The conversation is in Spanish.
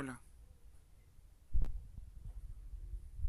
Hola.